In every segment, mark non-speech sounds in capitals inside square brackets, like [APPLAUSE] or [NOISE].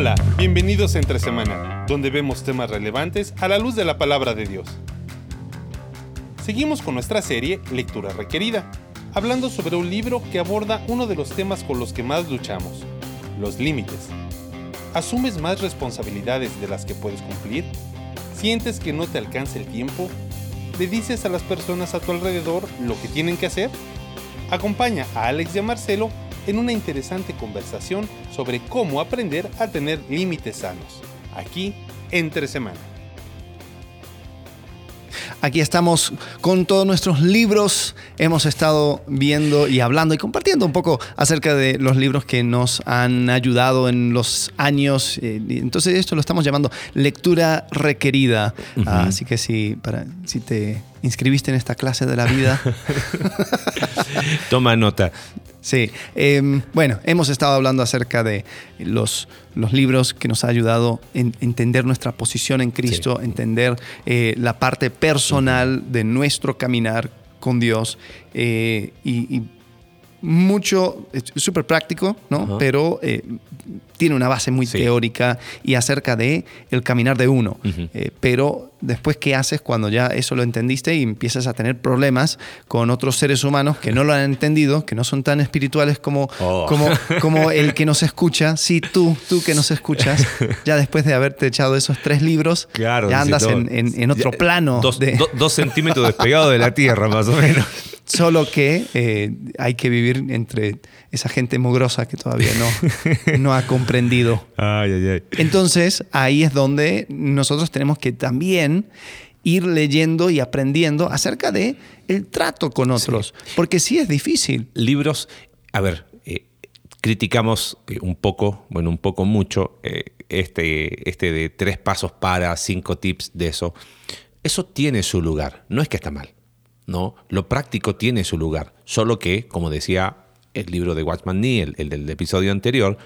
Hola, bienvenidos a Entre Semana, donde vemos temas relevantes a la luz de la palabra de Dios. Seguimos con nuestra serie Lectura Requerida, hablando sobre un libro que aborda uno de los temas con los que más luchamos, los límites. ¿Asumes más responsabilidades de las que puedes cumplir? ¿Sientes que no te alcanza el tiempo? ¿Le dices a las personas a tu alrededor lo que tienen que hacer? Acompaña a Alex y a Marcelo en una interesante conversación sobre cómo aprender a tener límites sanos, aquí entre semana. Aquí estamos con todos nuestros libros. Hemos estado viendo y hablando y compartiendo un poco acerca de los libros que nos han ayudado en los años. Eh, entonces esto lo estamos llamando lectura requerida. así que si, para, si te inscribiste en esta clase de la vida... [LAUGHS] Toma nota. Sí, em, bueno, hemos estado hablando acerca de los, los libros que nos ha ayudado a entender nuestra posición en Cristo, entender eh, la parte personal de nuestro caminar con Dios eh, y, mucho, súper práctico, ¿no? Pero eh, tiene una base muy teórica y acerca de el caminar de uno. Eh, pero después, ¿qué haces cuando ya eso lo entendiste y empiezas a tener problemas con otros seres humanos que no lo han entendido, que no son tan espirituales como, oh. como, [LAUGHS] como el que nos escucha? Sí, tú, tú que nos escuchas, ya después de haberte echado esos tres libros, ya andas en, en, otro plano. Dos, dos centímetros despegado de la tierra, más o menos. [LAUGHS] Solo que eh, hay que vivir entre esa gente mugrosa que todavía no, [LAUGHS] no ha comprendido. Entonces, ahí es donde nosotros tenemos que también ir leyendo y aprendiendo acerca de el trato con otros, porque sí es difícil. Libros, a ver, eh, criticamos eh, un poco, bueno, un poco mucho, este, este de tres pasos para, cinco tips de eso. Eso tiene su lugar, no es que está mal. ¿No? Lo práctico tiene su lugar, solo que, como decía el libro de Watchman Nee, el, del episodio anterior,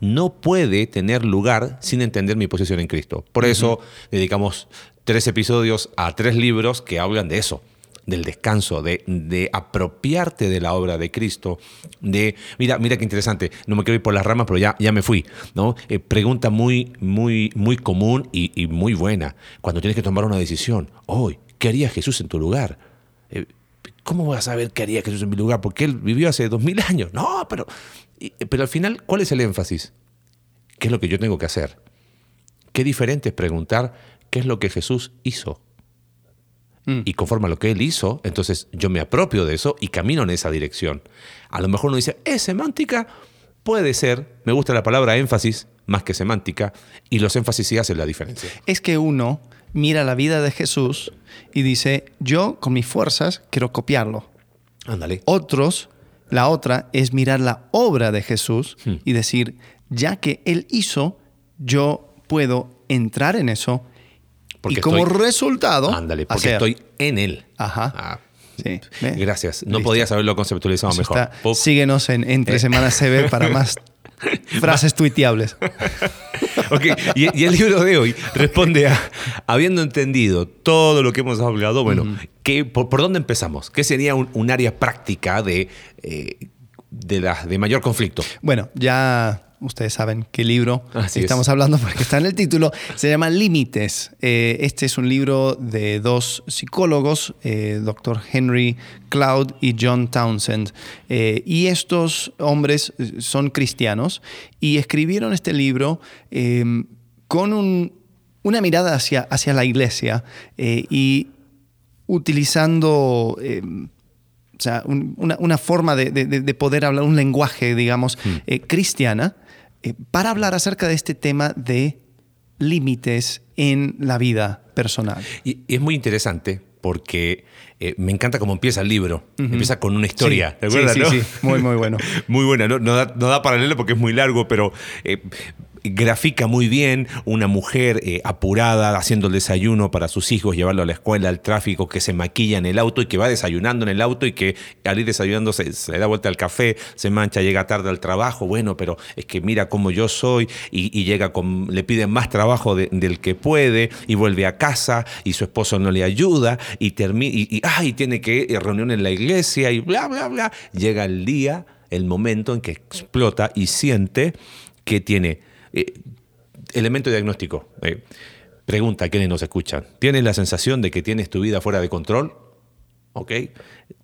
no puede tener lugar sin entender mi posición en Cristo. Por eso dedicamos tres episodios a tres libros que hablan de eso, del descanso, de, apropiarte de la obra de Cristo, de, mira, mira qué interesante, no me quiero ir por las ramas, pero ya, ya me fui, ¿no? Eh, pregunta muy, muy, muy común y, y, muy buena, cuando tienes que tomar una decisión, hoy, ¿qué haría Jesús en tu lugar? Eh, ¿Cómo voy a saber qué haría Jesús en mi lugar? Porque él vivió hace dos mil años. No, pero, pero al final, ¿cuál es el énfasis? ¿Qué es lo que yo tengo que hacer? Qué diferente es preguntar qué es lo que Jesús hizo. Mm. Y conforme a lo que él hizo, entonces yo me apropio de eso y camino en esa dirección. A lo mejor uno dice, ¿es semántica? Puede ser, me gusta la palabra énfasis más que semántica, y los énfasis sí hacen la diferencia. Es que uno mira la vida de Jesús y dice, yo con mis fuerzas quiero copiarlo. Ándale. Otros, la otra es mirar la obra de Jesús hmm. y decir, ya que Él hizo, yo puedo entrar en eso porque y como resultado, ándale, porque estoy en Él. Ajá. Ah, sí. Gracias. No podías haberlo conceptualizado mejor. Síguenos en Entre Semanas CB para más [LAUGHS] [LAUGHS] Frases tuiteables. [LAUGHS] ok, y, el libro de hoy responde a, habiendo entendido todo lo que hemos hablado, bueno, por, dónde empezamos? ¿Qué sería un, área práctica de, eh, de, la, de mayor conflicto? Bueno, ya ustedes saben qué libro estamos hablando porque está en el título, se llama Límites. Eh, este es un libro de dos psicólogos, eh, Dr. Henry Cloud y John Townsend. Eh, y estos hombres son cristianos y escribieron este libro con una mirada hacia, hacia la iglesia y utilizando o sea, una, forma de, poder hablar, un lenguaje, digamos, hmm. cristiana, eh, para hablar acerca de este tema de límites en la vida personal. Y, es muy interesante porque eh, me encanta cómo empieza el libro. Empieza con una historia, sí, Sí, sí, muy, muy bueno. [LAUGHS] muy buena. No, no, da, paralelo porque es muy largo, pero eh, grafica muy bien una mujer eh, apurada haciendo el desayuno para sus hijos, llevarlo a la escuela, al tráfico, que se maquilla en el auto y que va desayunando en el auto y que al ir desayunando se, da vuelta al café, se mancha, llega tarde al trabajo, bueno, pero es que mira cómo yo soy y, llega le piden más trabajo del que puede y vuelve a casa y su esposo no le ayuda y, termina y, y tiene que ir reunión en la iglesia y bla, bla, bla. Llega el día, el momento en que explota y siente que tiene eh, elemento diagnóstico. Eh, pregunta a quienes nos escuchan. ¿Tienes la sensación de que tienes tu vida fuera de control? ¿Ok?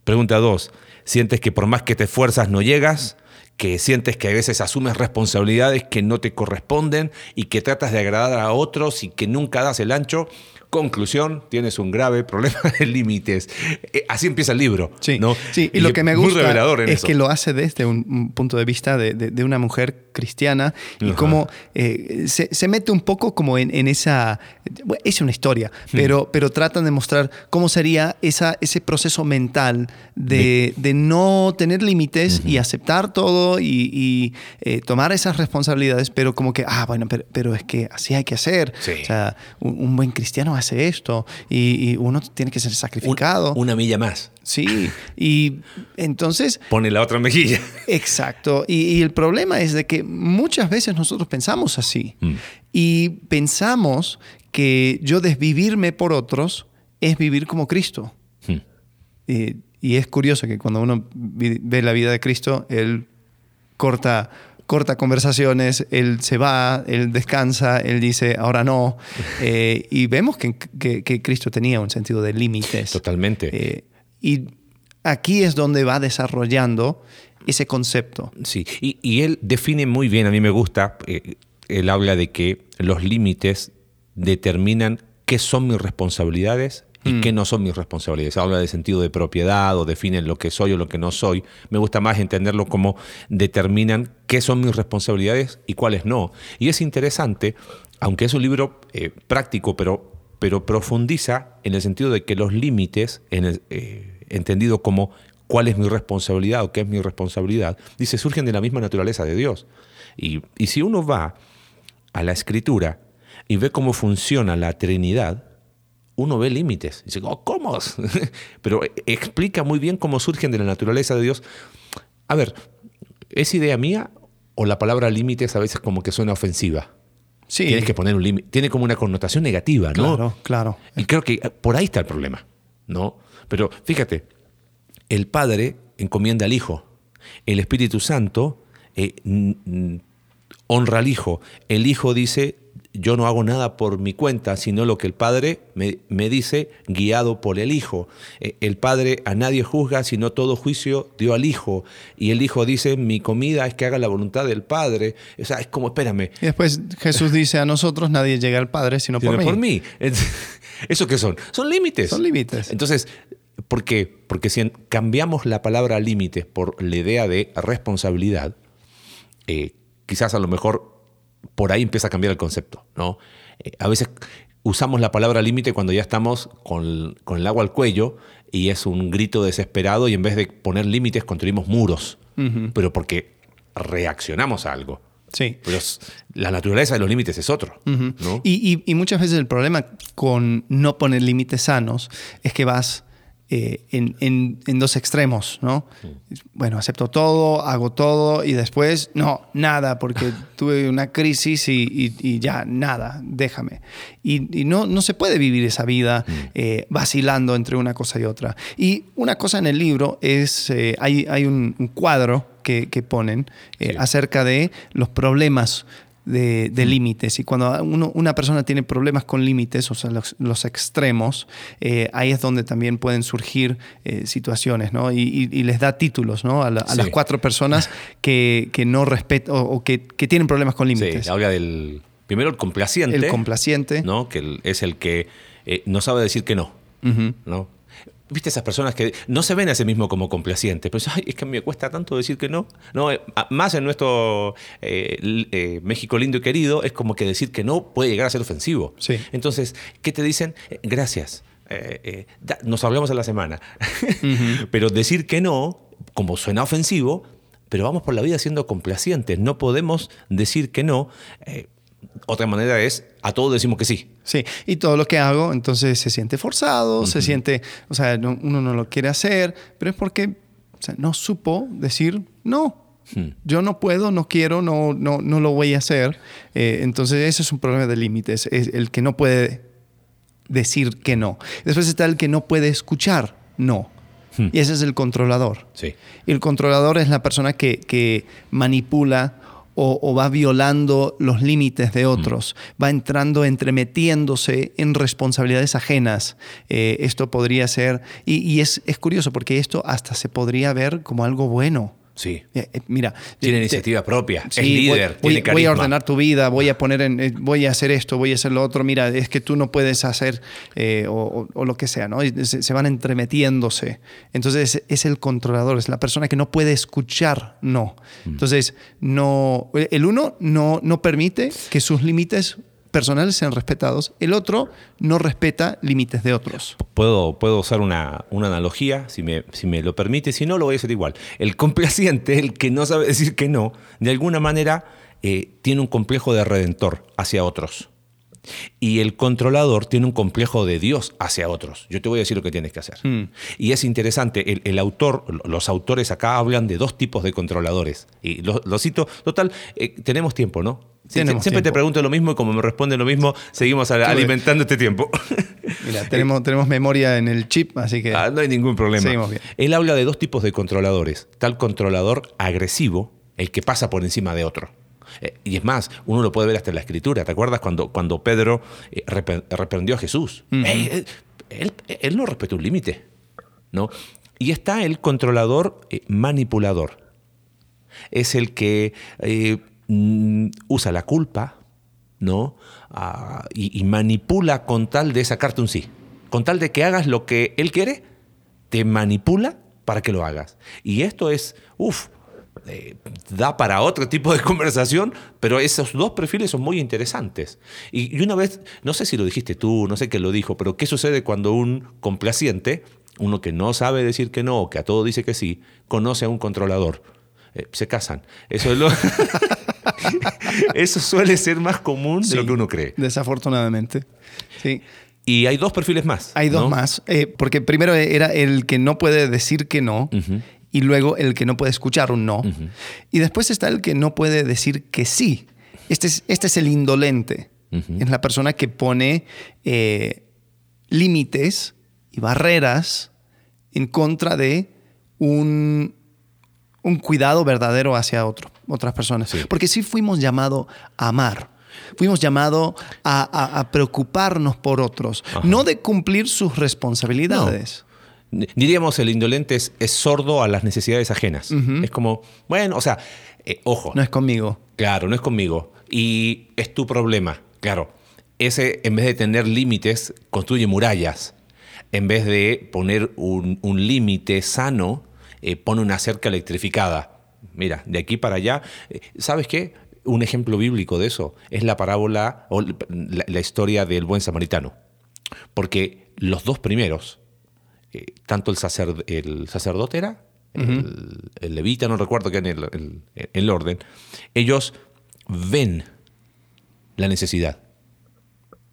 Pregunta dos. ¿Sientes que por más que te esfuerzas no llegas? que sientes que a veces asumes responsabilidades que no te corresponden y que tratas de agradar a otros y que nunca das el ancho. Conclusión, tienes un grave problema [LAUGHS] de límites. Eh, así empieza el libro. Sí, ¿no? sí. y, lo que me gusta es que lo hace desde un, punto de vista de, una mujer cristiana y cómo eh, se, mete un poco como en, esa... es una historia, hmm. pero, pero tratan de mostrar cómo sería esa, ese proceso mental de, no tener límites y aceptar todo y, eh, tomar esas responsabilidades, pero como que, ah, bueno, pero, es que así hay que hacer. O sea, un buen cristiano hace esto y, uno tiene que ser sacrificado. una milla más. Sí, y entonces... [LAUGHS] Pone la otra mejilla. Exacto, y, el problema es de que muchas veces nosotros pensamos así mm. y pensamos que yo desvivirme por otros es vivir como Cristo. Mm. y es curioso que cuando uno ve la vida de Cristo, Él corta corta conversaciones, él se va, él descansa, él dice, ahora no. [LAUGHS] Eh, y vemos que, Cristo tenía un sentido de límites. Totalmente. Eh, y aquí es donde va desarrollando ese concepto. Sí, y, él define muy bien, a mí me gusta, eh, él habla de que los límites determinan qué son mis responsabilidades y mm. qué no son mis responsabilidades. Habla de sentido de propiedad o definen lo que soy o lo que no soy. Me gusta más entenderlo como determinan qué son mis responsabilidades y cuáles no. Y es interesante, aunque es un libro eh, práctico, pero, pero profundiza en el sentido de que los límites, en eh, entendido como cuál es mi responsabilidad o qué es mi responsabilidad, dice, surgen de la misma naturaleza de Dios. Y, y si uno va a la escritura y ve cómo funciona la Trinidad, uno ve límites. Dice, oh, ¿cómo? [LAUGHS] Pero explica muy bien cómo surgen de la naturaleza de Dios. A ver, ¿es idea mía o la palabra límites a veces como que suena ofensiva? Sí. Tienes que poner un límite. Tiene como una connotación negativa, ¿no? Claro, claro. Y creo que por ahí está el problema, ¿no? Pero fíjate, el Padre encomienda al Hijo. El Espíritu Santo eh, honra al Hijo. El Hijo dice, yo no hago nada por mi cuenta, sino lo que el Padre me, dice, guiado por el Hijo. Eh, el Padre a nadie juzga, sino todo juicio dio al Hijo. Y el Hijo dice, mi comida es que haga la voluntad del Padre. O sea, es como, espérame. Y después Jesús dice a nosotros, nadie llega al Padre, sino, por mí. por mí. ¿Eso qué son? Son límites. Son límites. Entonces, ¿por qué? Porque si cambiamos la palabra límites por la idea de responsabilidad, eh, quizás a lo mejor por ahí empieza a cambiar el concepto. ¿no? Eh, a veces usamos la palabra límite cuando ya estamos con, el agua al cuello y es un grito desesperado y en vez de poner límites construimos muros, pero porque reaccionamos a algo. Sí. Pero la naturaleza de los límites es otro. y, muchas veces el problema con no poner límites sanos es que vas eh, en, dos extremos, ¿no? Bueno, acepto todo, hago todo y después, no, nada, porque [LAUGHS] tuve una crisis y, ya, nada, déjame. Y, no, no se puede vivir esa vida mm. eh, vacilando entre una cosa y otra. Y una cosa en el libro es, eh, hay, hay un, cuadro que, ponen acerca de los problemas de, mm. límites. Y cuando una persona tiene problemas con límites, o sea, los, extremos, eh, ahí es donde también pueden surgir eh, situaciones, ¿no? Y, les da títulos, ¿no? A, las cuatro personas [LAUGHS] que, no respetan o, que, tienen problemas con límites. Sí, habla del. Primero el complaciente. El complaciente. ¿no? Que es el que eh, no sabe decir que no. ¿no? ¿Viste esas personas que no se ven a sí mismo como complacientes? Pero Ay, es que me cuesta tanto decir que no. no eh, más en nuestro eh, eh, México lindo y querido, es como que decir que no puede llegar a ser ofensivo. Sí. Entonces, ¿qué te dicen? Gracias. nos hablamos a la semana. [LAUGHS] pero decir que no, como suena ofensivo, pero vamos por la vida siendo complacientes. No podemos decir que no otra manera es, a todos decimos que sí. Sí, y todo lo que hago, entonces se siente forzado, se siente, o sea, uno no lo quiere hacer, pero es porque no supo decir no. Hmm. Yo no puedo, no quiero, no, no, no lo voy a hacer. Eh, entonces, ese es un problema de límites, es el que no puede decir que no. Después está el que no puede escuchar no. Hmm. Y ese es el controlador. Sí. Y el controlador es la persona que, que manipula o, va violando los límites de otros, va entrando, entremetiéndose en responsabilidades ajenas. Eh, esto podría ser, y, es, es curioso porque esto hasta se podría ver como algo bueno. Sí. Eh, eh, mira. Tiene iniciativa propia, es líder, voy, tiene voy, a ordenar tu vida, voy a poner en, voy a hacer esto, voy a hacer lo otro. Mira, es que tú no puedes hacer o, lo que sea, ¿no? Se, van entremetiéndose. Entonces es, el controlador, es la persona que no puede escuchar, no. Mm. Entonces, no, el uno no, no permite que sus límites personales sean respetados. El otro no respeta límites de otros. Puedo, puedo usar una, analogía, si me, si me lo permite, si no lo voy a hacer igual. El complaciente, el que no sabe decir que no, de alguna manera eh, tiene un complejo de redentor hacia otros. Y el controlador tiene un complejo de Dios hacia otros. Yo te voy a decir lo que tienes que hacer. Hmm. Y es interesante, el, autor, los autores acá hablan de dos tipos de controladores. Y lo, cito, total, eh, tenemos tiempo, ¿no? siempre te pregunto lo mismo y como me responde lo mismo, seguimos alimentando este tiempo. [LAUGHS] Mira, tenemos, tenemos memoria en el chip, así que... Ah, no hay ningún problema. Él habla de dos tipos de controladores. Tal controlador agresivo, el que pasa por encima de otro. Eh, y es más, uno lo puede ver hasta en la escritura. ¿Te acuerdas cuando, cuando Pedro eh, reprendió a Jesús? Eh, él, no respetó un límite. ¿no? Y está el controlador manipulador. Es el que Mm, usa la culpa, ¿no? Ah, y, manipula con tal de sacarte un sí. Con tal de que hagas lo que él quiere, te manipula para que lo hagas. Y esto es, uff, eh, da para otro tipo de [LAUGHS] conversación, pero esos dos perfiles son muy interesantes. Y, y, una vez, no sé si lo dijiste tú, no sé quién lo dijo, pero ¿qué sucede cuando un complaciente, uno que no sabe decir que no, que a todo dice que sí, conoce a un controlador? Eh, se casan. Eso, es lo [LAUGHS] Eso suele ser más común de lo que uno cree. Desafortunadamente. Sí. Y hay dos perfiles más. Hay dos más. Eh, porque primero era el que no puede decir que no. Y luego el que no puede escuchar un no. Y después está el que no puede decir que sí. Este es, este es el indolente. Es la persona que pone eh, límites y barreras en contra de un, un cuidado verdadero hacia otro, otras personas. Porque sí fuimos llamados a amar. Fuimos llamados a, preocuparnos por otros, no de cumplir sus responsabilidades. Diríamos, el indolente es, sordo a las necesidades ajenas. Es como, bueno, o sea, eh, ojo. No es conmigo. Claro, no es conmigo. Y es tu problema. Claro, ese en vez de tener límites, construye murallas. En vez de poner un, un límite sano, eh, pone una cerca electrificada. Mira, de aquí para allá, eh, ¿sabes qué? Un ejemplo bíblico de eso es la parábola o la, historia del buen samaritano. Porque los dos primeros, eh, tanto el, el, sacerdote era, el, levita, no recuerdo qué en el, el orden, ellos ven la necesidad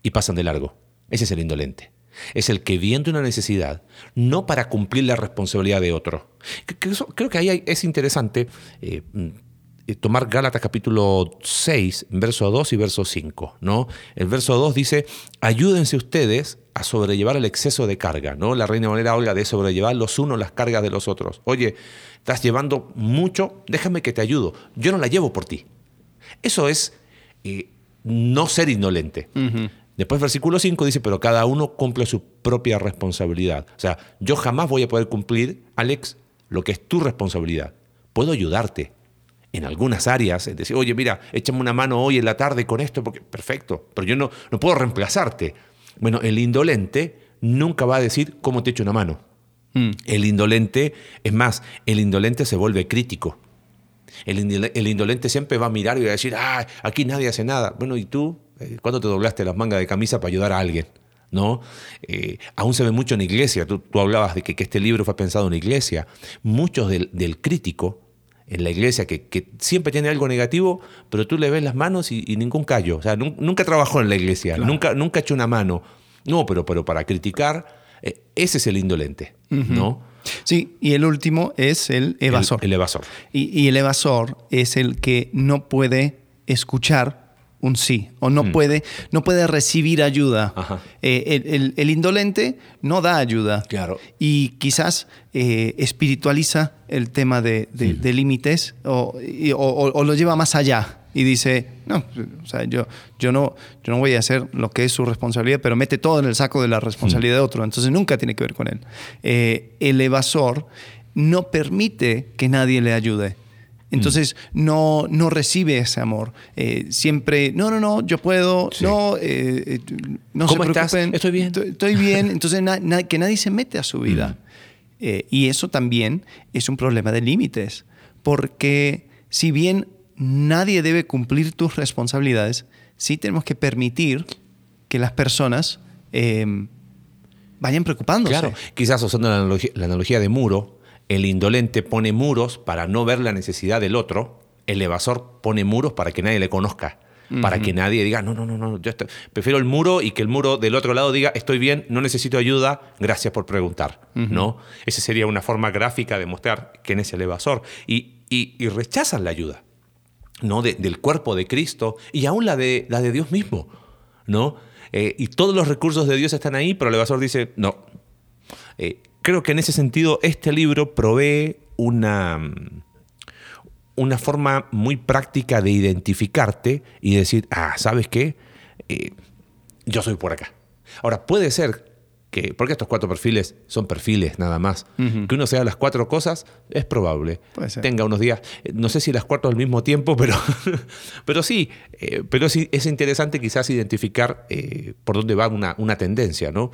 y pasan de largo. Ese es el indolente es el que viendo una necesidad, no para cumplir la responsabilidad de otro. Creo que ahí es interesante eh, mm, eh, tomar Gálatas capítulo 6, verso 2 y verso 5. ¿no? El verso 2 dice, ayúdense ustedes a sobrellevar el exceso de carga. ¿no? La Reina Valera habla de sobrellevar los unos las cargas de los otros. Oye, estás llevando mucho, déjame que te ayudo. Yo no la llevo por ti. Eso es eh, no ser indolente. Después versículo 5 dice, pero cada uno cumple su propia responsabilidad. O sea, yo jamás voy a poder cumplir, Alex, lo que es tu responsabilidad. Puedo ayudarte en algunas áreas, es decir, oye, mira, échame una mano hoy en la tarde con esto, porque perfecto, pero yo no, no puedo reemplazarte. Bueno, el indolente nunca va a decir cómo te echo una mano. Mm. El indolente, es más, el indolente se vuelve crítico. El, el, indolente siempre va a mirar y va a decir, ah, aquí nadie hace nada. Bueno, ¿y tú? Eh, ¿Cuándo te doblaste las mangas de camisa para ayudar a alguien? ¿No? Eh, aún se ve mucho en iglesia. Tú, hablabas de que, este libro fue pensado en iglesia. Muchos del, crítico en la iglesia que, siempre tiene algo negativo, pero tú le ves las manos y, ningún callo. O sea, nunca trabajó en la iglesia, nunca, nunca echó una mano. No, pero, pero para criticar, eh, ese es el indolente, ¿no? Sí, y el último es el evasor. El, evasor. Y, y, el evasor es el que no puede escuchar un sí o no, puede, no puede recibir ayuda. Eh, el, el- el indolente no da ayuda. Claro. Y quizás eh, espiritualiza el tema de, de- de límites o, y- o- o- o lo lleva más allá y dice, no, o sea, yo, yo, no, yo no voy a hacer lo que es su responsabilidad, pero mete todo en el saco de la responsabilidad de otro. Entonces nunca tiene que ver con él. Eh, el evasor no permite que nadie le ayude. Entonces no, no recibe ese amor. Eh, siempre, no, no, no, yo puedo, Sí. no, eh, eh, no ¿Cómo se estás? preocupen. Estoy bien. Estoy, estoy bien. Entonces na- na- que nadie se mete a su vida. Eh, y eso también es un problema de límites. Porque si bien nadie debe cumplir tus responsabilidades, sí tenemos que permitir que las personas vayan preocupándose. Claro, quizás usando la analogía, la analogía de muro, el indolente pone muros para no ver la necesidad del otro, el evasor pone muros para que nadie le conozca, para que nadie diga, no, no, no, no, yo estoy- prefiero el muro y que el muro del otro lado diga, estoy bien, no necesito ayuda, gracias por preguntar, ¿no? Esa sería una forma gráfica de mostrar quién es el evasor. Y, y- y rechazan la ayuda. ¿no? De- del cuerpo de Cristo y aún la de, la de Dios mismo. ¿no? Eh, y todos los recursos de Dios están ahí, pero el evasor dice, no. Eh, creo que en ese sentido este libro provee una, una forma muy práctica de identificarte y decir, ah, ¿sabes qué? Eh, yo soy por acá. Ahora, puede ser que, porque estos cuatro perfiles son perfiles nada más, que uno sea las cuatro cosas, es probable. Puede ser. Tenga unos días, no sé si las cuatro al mismo tiempo, [LAUGHS] pero, pero sí, eh, pero sí es interesante quizás identificar eh, por dónde va una, una tendencia, ¿no?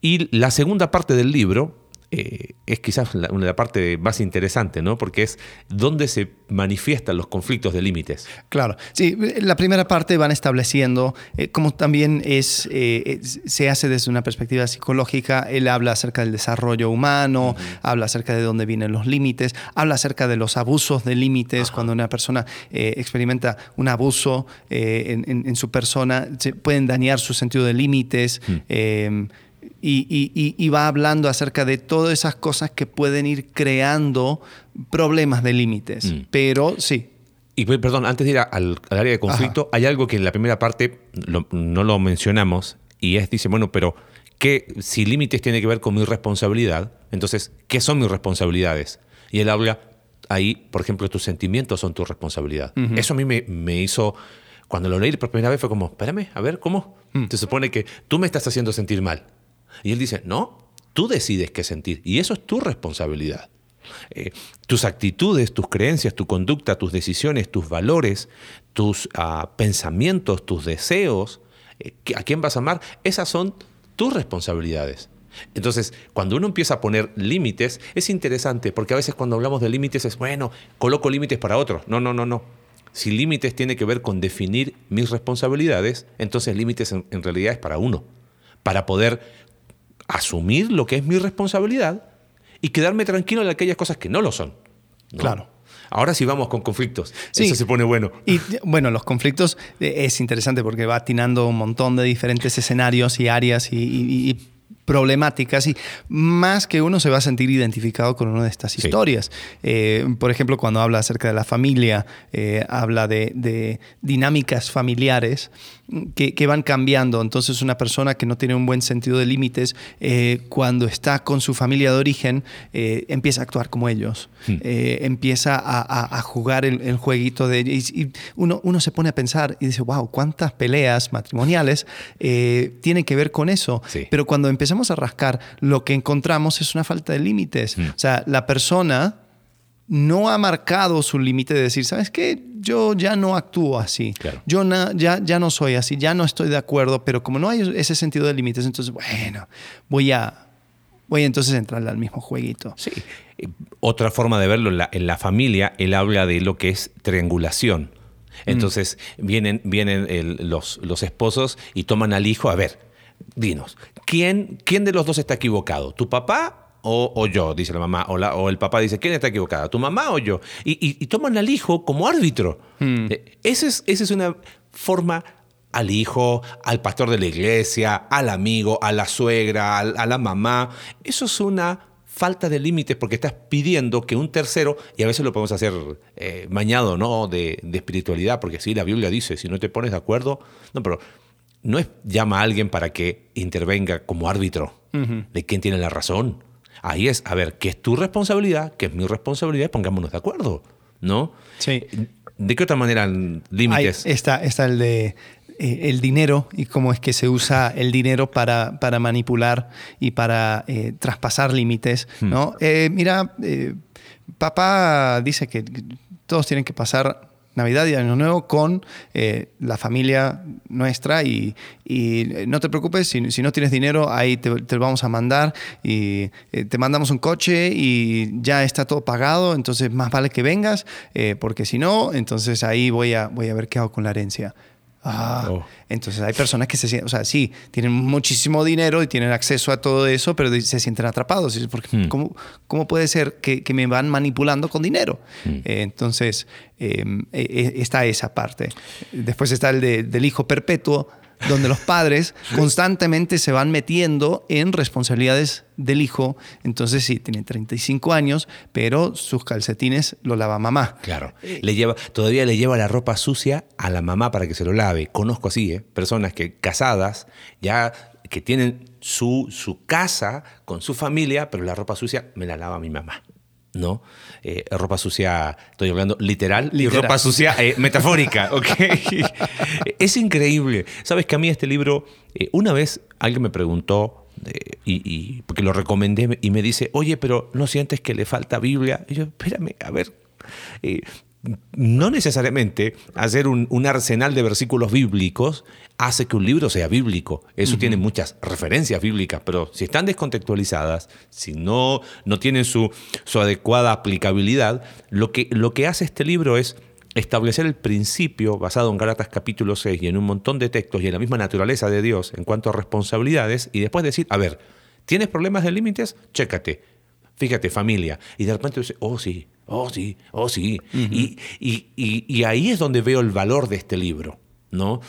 Y la segunda parte del libro eh, es quizás la, una- la parte más interesante, ¿no? Porque es dónde se manifiestan los conflictos de límites. Claro, sí, la primera parte van estableciendo, eh, como también es, eh, es- se hace desde una perspectiva psicológica, él habla acerca del desarrollo humano, habla acerca de dónde vienen los límites, habla acerca de los abusos de límites, cuando una persona eh, experimenta un abuso eh, en, en- en su persona, se pueden dañar su sentido de límites. eh, y, y- y- y va hablando acerca de todas esas cosas que pueden ir creando problemas de límites. Mm. Pero sí, Y pe- perdón, antes de ir al, al área de conflicto, hay algo que en la primera parte lo- no lo mencionamos y es, dice, bueno, pero ¿qué, si límites tiene que ver con mi responsabilidad, entonces, ¿qué son mis responsabilidades? Y él habla ahí, por ejemplo, tus sentimientos son tu responsabilidad. Eso a mí me, me hizo, cuando lo leí por primera vez fue como, espérame, a ver, ¿cómo? Se supone que tú me estás haciendo sentir mal. Y él dice, no, tú decides qué sentir y eso es tu responsabilidad. Eh, tus actitudes, tus creencias, tu conducta, tus decisiones, tus valores, tus ah, pensamientos, tus deseos, eh, ¿a quién vas a amar? Esas son tus responsabilidades. Entonces, cuando uno empieza a poner límites, es interesante, porque a veces cuando hablamos de límites es, bueno, coloco límites para otros. No, no, no, no. Si límites tiene que ver con definir mis responsabilidades, entonces límites en, en realidad es para uno, para poder asumir lo que es mi responsabilidad y quedarme tranquilo en aquellas cosas que no lo son. ¿no? Claro. Ahora sí vamos con conflictos. Sí. Eso se pone bueno. Y bueno, los conflictos eh, es interesante porque va atinando un montón de diferentes escenarios y áreas y, y- y problemáticas y más que uno se va a sentir identificado con una de estas Sí. historias. Eh, por ejemplo, cuando habla acerca de la familia, eh, habla de, de dinámicas familiares que, que van cambiando. Entonces una persona que no tiene un buen sentido de límites, eh, cuando está con su familia de origen, eh, empieza a actuar como ellos, Eh, empieza a, a- a jugar el, el jueguito de ellos. Y, y uno, uno se pone a pensar y dice, wow, cuántas peleas matrimoniales eh, tienen que ver con eso. Sí. Pero cuando empezamos a rascar, lo que encontramos es una falta de límites. O sea, la persona no ha marcado su límite de decir, ¿sabes qué? Yo ya no actúo así. Claro. Yo na- ya, ya no soy así, ya no estoy de acuerdo, pero como no hay ese sentido de límites, entonces, bueno, voy a, voy a entonces entrarle al mismo jueguito. Sí. Otra forma de verlo, en la, en la familia, él habla de lo que es triangulación. Entonces vienen, vienen el- los, los esposos y toman al hijo, a ver, dinos, ¿quién, quién de los dos está equivocado? ¿Tu papá o, o yo? Dice la mamá. O, la- o el papá dice, ¿quién está equivocado? ¿Tu mamá o yo? Y, y- y toman al hijo como árbitro. Eh, esa es, esa es una forma al hijo, al pastor de la iglesia, al amigo, a la suegra, a la mamá. Eso es una falta de límites porque estás pidiendo que un tercero, y a veces lo podemos hacer eh, mañado ¿no? De, de, espiritualidad, porque sí, la Biblia dice, si no te pones de acuerdo, no, pero no es llama a alguien para que intervenga como árbitro de quién tiene la razón. Ahí es, a ver, ¿qué es tu responsabilidad? ¿Qué es mi responsabilidad? Pongámonos de acuerdo, ¿no? Sí. ¿De qué otra manera límites? está, está el de eh, el dinero y cómo es que se usa el dinero para, para manipular y para eh, traspasar límites. Hmm. ¿no? Eh, mira, papá dice que todos tienen que pasar Navidad y Año Nuevo con la familia nuestra y, no te preocupes, si, si, no tienes dinero, ahí te, lo vamos a mandar y te mandamos un coche y ya está todo pagado, entonces más vale que vengas, porque si no, entonces ahí voy a, voy a ver qué hago con la herencia. Ah, oh. Entonces hay personas que se sienten, o sea, sí, tienen muchísimo dinero y tienen acceso a todo eso, pero se sienten atrapados. Porque, Hmm. ¿cómo, ¿cómo, puede ser que, que, me van manipulando con dinero? Hmm. Eh, entonces eh, eh, está esa parte. Después está el de, del hijo perpetuo, donde los padres [LAUGHS] constantemente se van metiendo en responsabilidades del hijo. Entonces sí, tiene 35 años, pero sus calcetines lo lava mamá. Claro. Le lleva, todavía le lleva la ropa sucia a la mamá para que se lo lave. Conozco así, ¿eh? personas que casadas, ya que tienen su, su casa con su familia, pero la ropa sucia me la lava mi mamá. ¿No? Eh, ropa sucia, estoy hablando literal, Literal. y ropa sucia eh, metafórica, [LAUGHS] ¿ok? es increíble. Sabes que a mí este libro, eh, una vez alguien me preguntó, y, y- porque lo recomendé, y me dice, oye, pero ¿no sientes que le falta Biblia? Y yo, espérame, a ver. No necesariamente hacer un, un arsenal de versículos bíblicos hace que un libro sea bíblico. Eso tiene muchas referencias bíblicas, pero si están descontextualizadas, si no, no tienen su, su adecuada aplicabilidad, lo que, lo que hace este libro es establecer el principio basado en Gálatas capítulo 6 y en un montón de textos y en la misma naturaleza de Dios en cuanto a responsabilidades y después decir, a ver, ¿tienes problemas de límites? Chécate. Fíjate, familia. Y de repente dice, oh sí, oh sí, oh sí. y, y- y- y ahí es donde veo el valor de este libro, ¿no?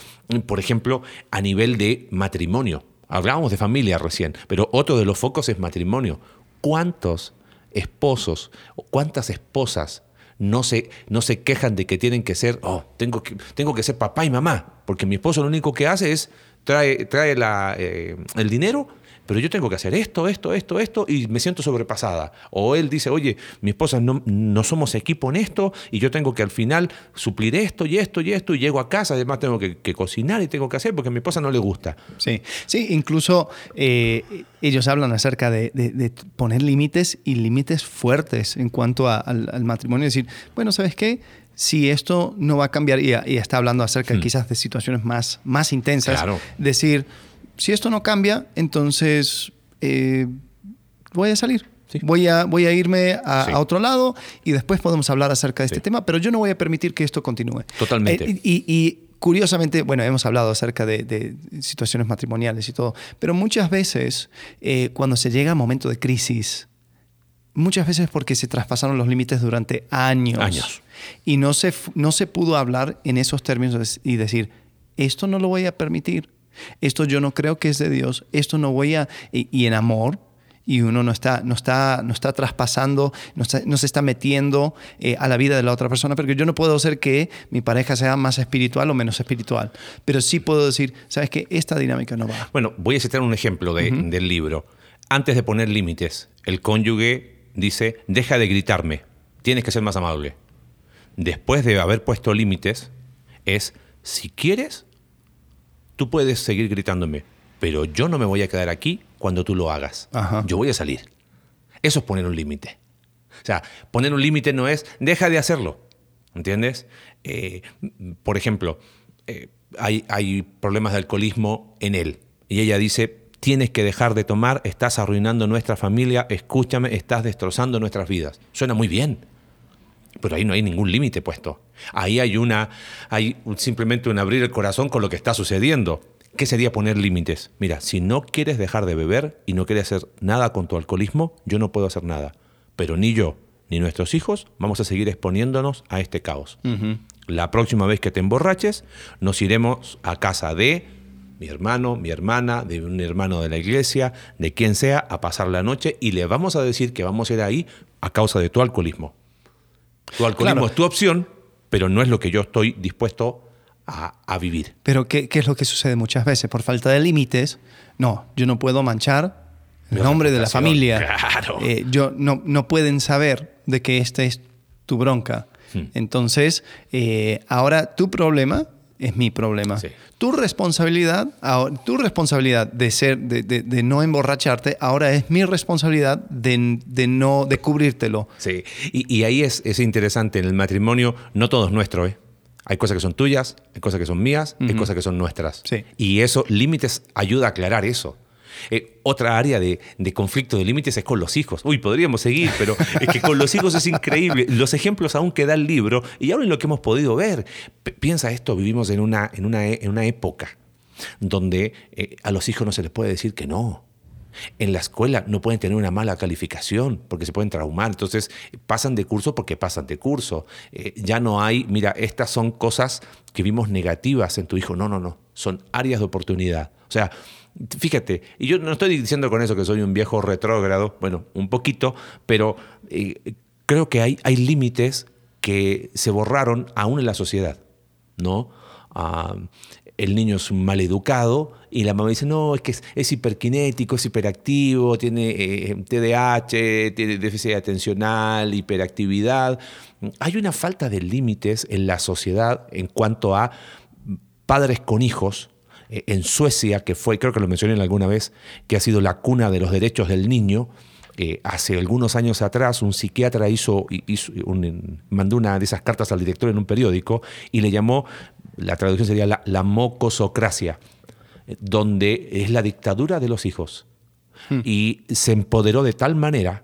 Por ejemplo, a nivel de matrimonio. Hablábamos de familia recién, pero otro de los focos es matrimonio. ¿Cuántos esposos cuántas esposas no se, no se quejan de que tienen que ser, oh, tengo que, tengo que ser papá y mamá, porque mi esposo lo único que hace es trae, trae la, eh, el dinero, pero yo tengo que hacer esto, esto, esto, esto, y me siento sobrepasada. O él dice, oye, mi esposa no, no somos equipo en esto, y yo tengo que al final suplir esto y esto y esto, y llego a casa, además tengo que, que cocinar y tengo que hacer porque a mi esposa no le gusta. Sí, sí, incluso eh, ellos hablan acerca de, de- de poner límites y límites fuertes en cuanto a- al, al matrimonio. Es decir, bueno, ¿sabes qué? Si esto no va a cambiar, y, y está hablando acerca Hmm. quizás de situaciones más, más intensas, Claro. decir, si esto no cambia, entonces eh, voy a salir. Sí. Voy, a, voy a irme a, Sí. a otro lado y después podemos hablar acerca de este Sí. tema, pero yo no voy a permitir que esto continúe. Totalmente. Eh, y, y curiosamente, bueno, hemos hablado acerca de, de situaciones matrimoniales y todo, pero muchas veces eh, cuando se llega a momento de crisis, muchas veces porque se traspasaron los límites durante años, Años. y no se, no se pudo hablar en esos términos y decir, esto no lo voy a permitir, esto yo no creo que es de Dios, esto no voy a... Y, y en amor, y uno no está, no está, no está traspasando, no, está- no se está metiendo eh, a la vida de la otra persona, porque yo no puedo hacer que mi pareja sea más espiritual o menos espiritual, pero sí puedo decir, sabes que esta dinámica no va. Bueno, voy a citar un ejemplo de- del libro. Antes de poner límites, el cónyuge dice, deja de gritarme, tienes que ser más amable. Después de haber puesto límites, es, si quieres, tú puedes seguir gritándome, pero yo no me voy a quedar aquí cuando tú lo hagas. Ajá. Yo voy a salir. Eso es poner un límite. O sea, poner un límite no es, deja de hacerlo. ¿Entiendes? Eh, por ejemplo, eh, hay, hay problemas de alcoholismo en él. Y ella dice, tienes que dejar de tomar, estás arruinando nuestra familia, escúchame, estás destrozando nuestras vidas. Suena muy bien. Pero ahí no hay ningún límite puesto. Ahí hay una, hay simplemente un abrir el corazón con lo que está sucediendo. ¿Qué sería poner límites? Mira, si no quieres dejar de beber y no quieres hacer nada con tu alcoholismo, yo no puedo hacer nada. Pero ni yo ni nuestros hijos vamos a seguir exponiéndonos a este caos. La próxima vez que te emborraches, nos iremos a casa de mi hermano, mi hermana, de un hermano de la iglesia, de quien sea, a pasar la noche y le vamos a decir que vamos a ir ahí a causa de tu alcoholismo. Tu alcoholismo es tu opción, pero no es lo que yo estoy dispuesto a, vivir. Pero ¿qué, es lo que sucede muchas veces? Por falta de límites, no, yo no puedo manchar el nombre de la familia. Claro. Eh, yo, no, no pueden saber de que esta es tu bronca. Hmm. Entonces, eh, ahora tu problema es mi problema. Tu responsabilidad, tu responsabilidad de ser, de, no emborracharte, ahora es mi responsabilidad de, no de cubrírtelo. Sí, y, ahí es, es, interesante, en el matrimonio no todo es nuestro, ¿eh? Hay cosas que son tuyas, hay cosas que son mías, hay cosas que son nuestras. Sí. Y eso, límites, ayuda a aclarar eso. Eh, otra área de, conflicto de límites es con los hijos. Uy, podríamos seguir, pero es que con los hijos es increíble. Los ejemplos aún que da el libro, y ahora en lo que hemos podido ver, piensa esto, vivimos en una, en una, en una época donde eh, a los hijos no se les puede decir que no. En la escuela no pueden tener una mala calificación porque se pueden traumar. Entonces pasan de curso porque pasan de curso. Eh, ya no hay, mira, estas son cosas que vimos negativas en tu hijo. No, no, no. Son áreas de oportunidad. O sea, Fíjate, y yo no estoy diciendo con eso que soy un viejo retrógrado, bueno, un poquito, pero eh, creo que hay, hay límites que se borraron aún en la sociedad, ¿no? Ah, el niño es mal educado y la mamá dice, no, es que es, hiperkinético, es hiperactivo, tiene TDAH, eh, tiene déficit atencional, hiperactividad. Hay una falta de límites en la sociedad en cuanto a padres con hijos en Suecia, que fue, creo que lo mencioné alguna vez, que ha sido la cuna de los derechos del niño. Eh, hace algunos años atrás un psiquiatra hizo, mandó una de esas cartas al director en un periódico y le llamó, la traducción sería la, la mocosocracia, eh, donde es la dictadura de los hijos. Hmm. Y se empoderó de tal manera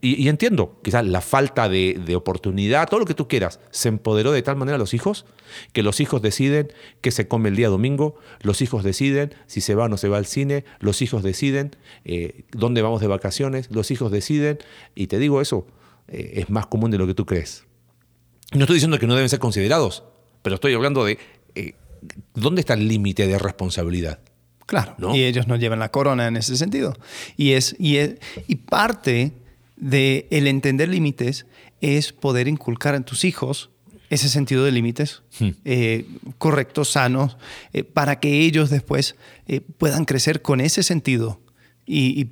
y, entiendo, quizás la falta de, oportunidad, todo lo que tú quieras, se empoderó de tal manera a los hijos que los hijos deciden qué se come el día domingo, los hijos deciden si se va o no se va al cine, los hijos deciden eh, dónde vamos de vacaciones, los hijos deciden, y te digo eso, eh, es más común de lo que tú crees. No estoy diciendo que no deben ser considerados, pero estoy hablando de eh, dónde está el límite de responsabilidad. Claro, y ellos no llevan la corona en ese sentido. Y, es, y, y parte de el entender límites es poder inculcar en tus hijos ese sentido de límites hmm. eh, correctos, sanos, eh, para que ellos después eh, puedan crecer con ese sentido y,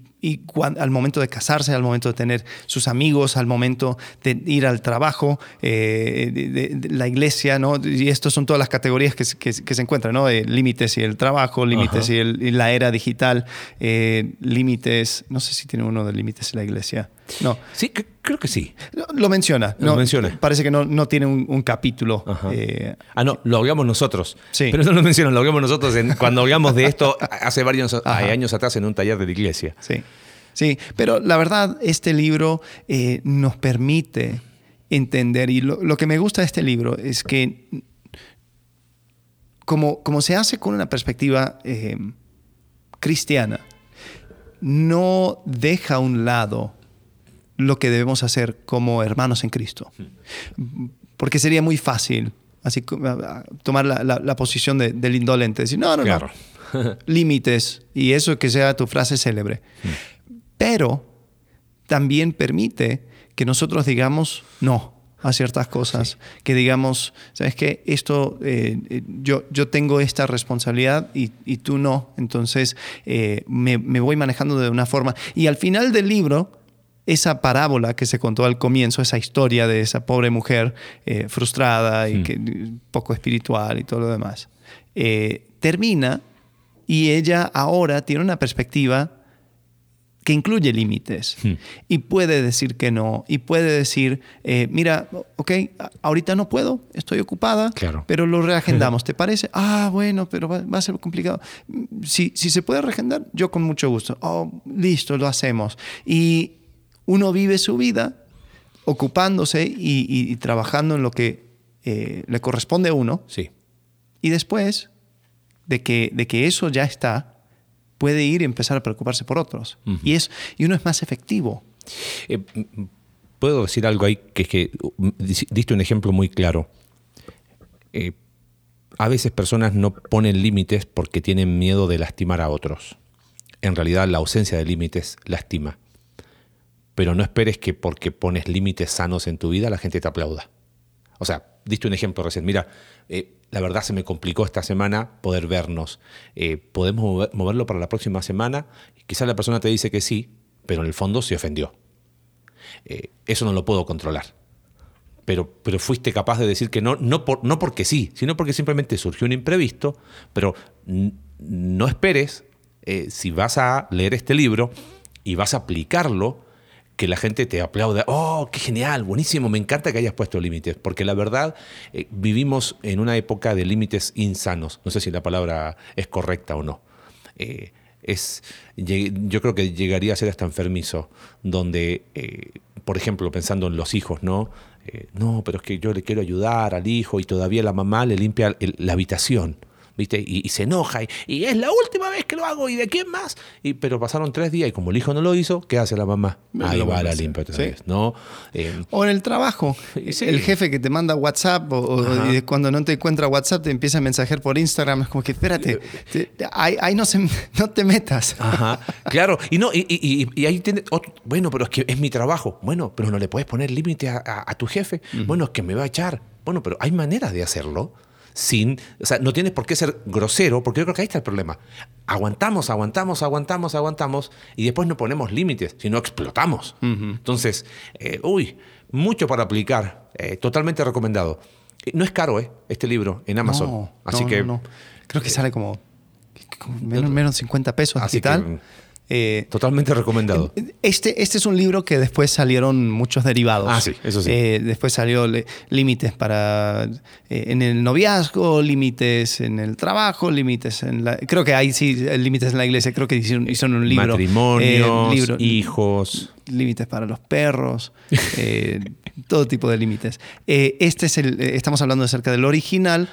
al momento de casarse, al momento de tener sus amigos, al momento de ir al trabajo, eh, de, la iglesia, ¿no? Y estas son todas las categorías que, se encuentran, ¿no? límites y el trabajo, límites y, la era digital, eh, límites, no sé si tiene uno de límites en la iglesia. No. Sí, creo que sí. Lo menciona. Lo menciona. Parece que no, no tiene un, capítulo. Eh, ah, no, lo hablamos nosotros. Sí. Pero eso lo menciona, lo hablamos nosotros cuando hablamos de esto [LAUGHS] hace varios años atrás en un taller de la iglesia. Sí. Sí, pero la verdad, este libro eh, nos permite entender, y lo, que me gusta de este libro es que como, como se hace con una perspectiva eh, cristiana, no deja a un lado lo que debemos hacer como hermanos en Cristo. Porque sería muy fácil así tomar la, posición del indolente, decir, no, no, no, [LAUGHS] límites, y eso que sea tu frase célebre. Pero también permite que nosotros digamos no a ciertas cosas, que digamos, ¿sabes qué? Esto, eh, eh, yo, yo tengo esta responsabilidad y, tú no, entonces eh, me, me voy manejando de una forma. Y al final del libro, esa parábola que se contó al comienzo, esa historia de esa pobre mujer eh, frustrada y que, poco espiritual y todo lo demás, termina y ella ahora tiene una perspectiva que incluye límites hmm. y puede decir que no y puede decir, eh, mira, ok, ahorita no puedo, estoy ocupada, pero lo reagendamos, ¿te [LAUGHS] parece? Ah, bueno, pero va, a ser complicado. Si, si se puede reagendar, yo con mucho gusto. Oh, listo, lo hacemos. Y uno vive su vida ocupándose y, trabajando en lo que eh, le corresponde a uno. Sí. Y después de que, de que eso ya está, puede ir y empezar a preocuparse por otros. y, es, y uno es más efectivo. Eh, Puedo decir algo ahí que es que diste un ejemplo muy claro. Eh, a veces personas no ponen límites porque tienen miedo de lastimar a otros. En realidad la ausencia de límites lastima. Pero no esperes que porque pones límites sanos en tu vida la gente te aplauda. O sea, diste un ejemplo recién. Mira, eh, la verdad se me complicó esta semana poder vernos. Eh, ¿Podemos moverlo para la próxima semana? Quizás la persona te dice que sí, pero en el fondo se ofendió. Eh, eso no lo puedo controlar. Pero, pero, fuiste capaz de decir que no, no, por, no porque sí, sino porque simplemente surgió un imprevisto, pero no esperes, si vas a leer este libro y vas a aplicarlo, que la gente te aplauda, oh, qué genial, buenísimo, me encanta que hayas puesto límites, porque la verdad eh, vivimos en una época de límites insanos, no sé si la palabra es correcta o no. Eh, es, yo creo que llegaría a ser hasta enfermizo, donde, eh, por ejemplo, pensando en los hijos, ¿no? no, pero es que yo le quiero ayudar al hijo y todavía la mamá le limpia la habitación. Y, se enoja y, es la última vez que lo hago y de quién más. Y, pero pasaron tres días y como el hijo no lo hizo, ¿qué hace la mamá? Ahí va la limpia vez, ¿no? Eh, o en el trabajo, [LAUGHS] el jefe que te manda WhatsApp o, cuando no te encuentra WhatsApp te empieza a mensajear por Instagram, es como que espérate, ahí, no, se, [LAUGHS] no te metas. Ajá, [LAUGHS] claro, y no, y, ahí tiene, bueno, pero es que es mi trabajo. Bueno, pero no le puedes poner límite a, tu jefe. Bueno, es que me va a echar. Bueno, pero hay maneras de hacerlo sin, o sea, no tienes por qué ser grosero, porque yo creo que ahí está el problema. Aguantamos, aguantamos, aguantamos, aguantamos, y después no ponemos límites, sino explotamos. Entonces, eh, uy, mucho para aplicar, eh, totalmente recomendado. Eh, no es caro, ¿eh? Este libro en Amazon. así que. Creo que sale como, menos, menos 50 pesos así tal. Eh, Totalmente recomendado. Este, este es un libro que después salieron muchos derivados. Ah, sí, eso sí. Eh, después salió límites para eh, en el noviazgo, límites en el trabajo, límites en la. Creo que hay sí límites en la iglesia. Creo que hicieron, un libro. Matrimonios, hijos. Límites para los perros, [LAUGHS] todo tipo de límites. este es el. Estamos hablando acerca del original.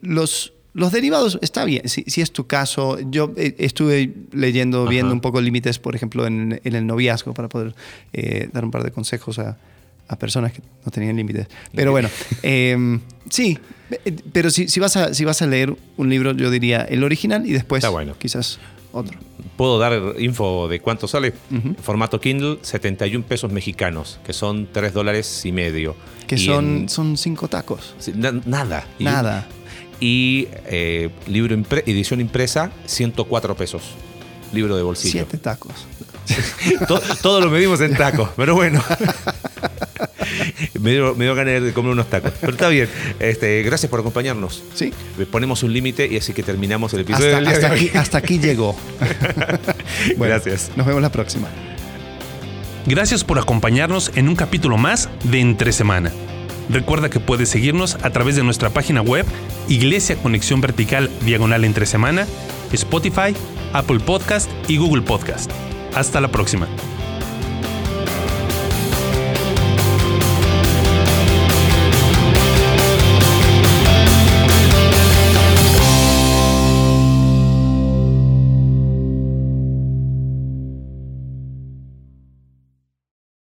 los los derivados, está bien, si, es tu caso. Yo eh, estuve leyendo, viendo un poco límites, por ejemplo, en, el noviazgo, para poder eh, dar un par de consejos a, personas que no tenían límites. Pero bueno, [LAUGHS] em, sí, eh, pero si, vas a, si vas a leer un libro, yo diría el original y después quizás otro. ¿Puedo dar info de cuánto sale? Formato Kindle, 71 pesos mexicanos, que son 3 dólares y medio. Que son, son cinco tacos. nada. Nada y eh, libro edición impresa, 104 pesos. Libro de bolsillo. Siete tacos. [LAUGHS] todo, lo medimos en tacos, pero bueno. me, dio, me dio ganas de comer unos tacos. Pero está bien. Este, gracias por acompañarnos. Sí. Ponemos un límite y así que terminamos el episodio. Hasta, hasta, aquí, hasta aquí, llegó. [LAUGHS] gracias. Nos vemos la próxima. Gracias por acompañarnos en un capítulo más de Entre Semana. Recuerda que puedes seguirnos a través de nuestra página web Iglesia Conexión Vertical Diagonal Entre Semana, Spotify, Apple Podcast y Google Podcast. Hasta la próxima.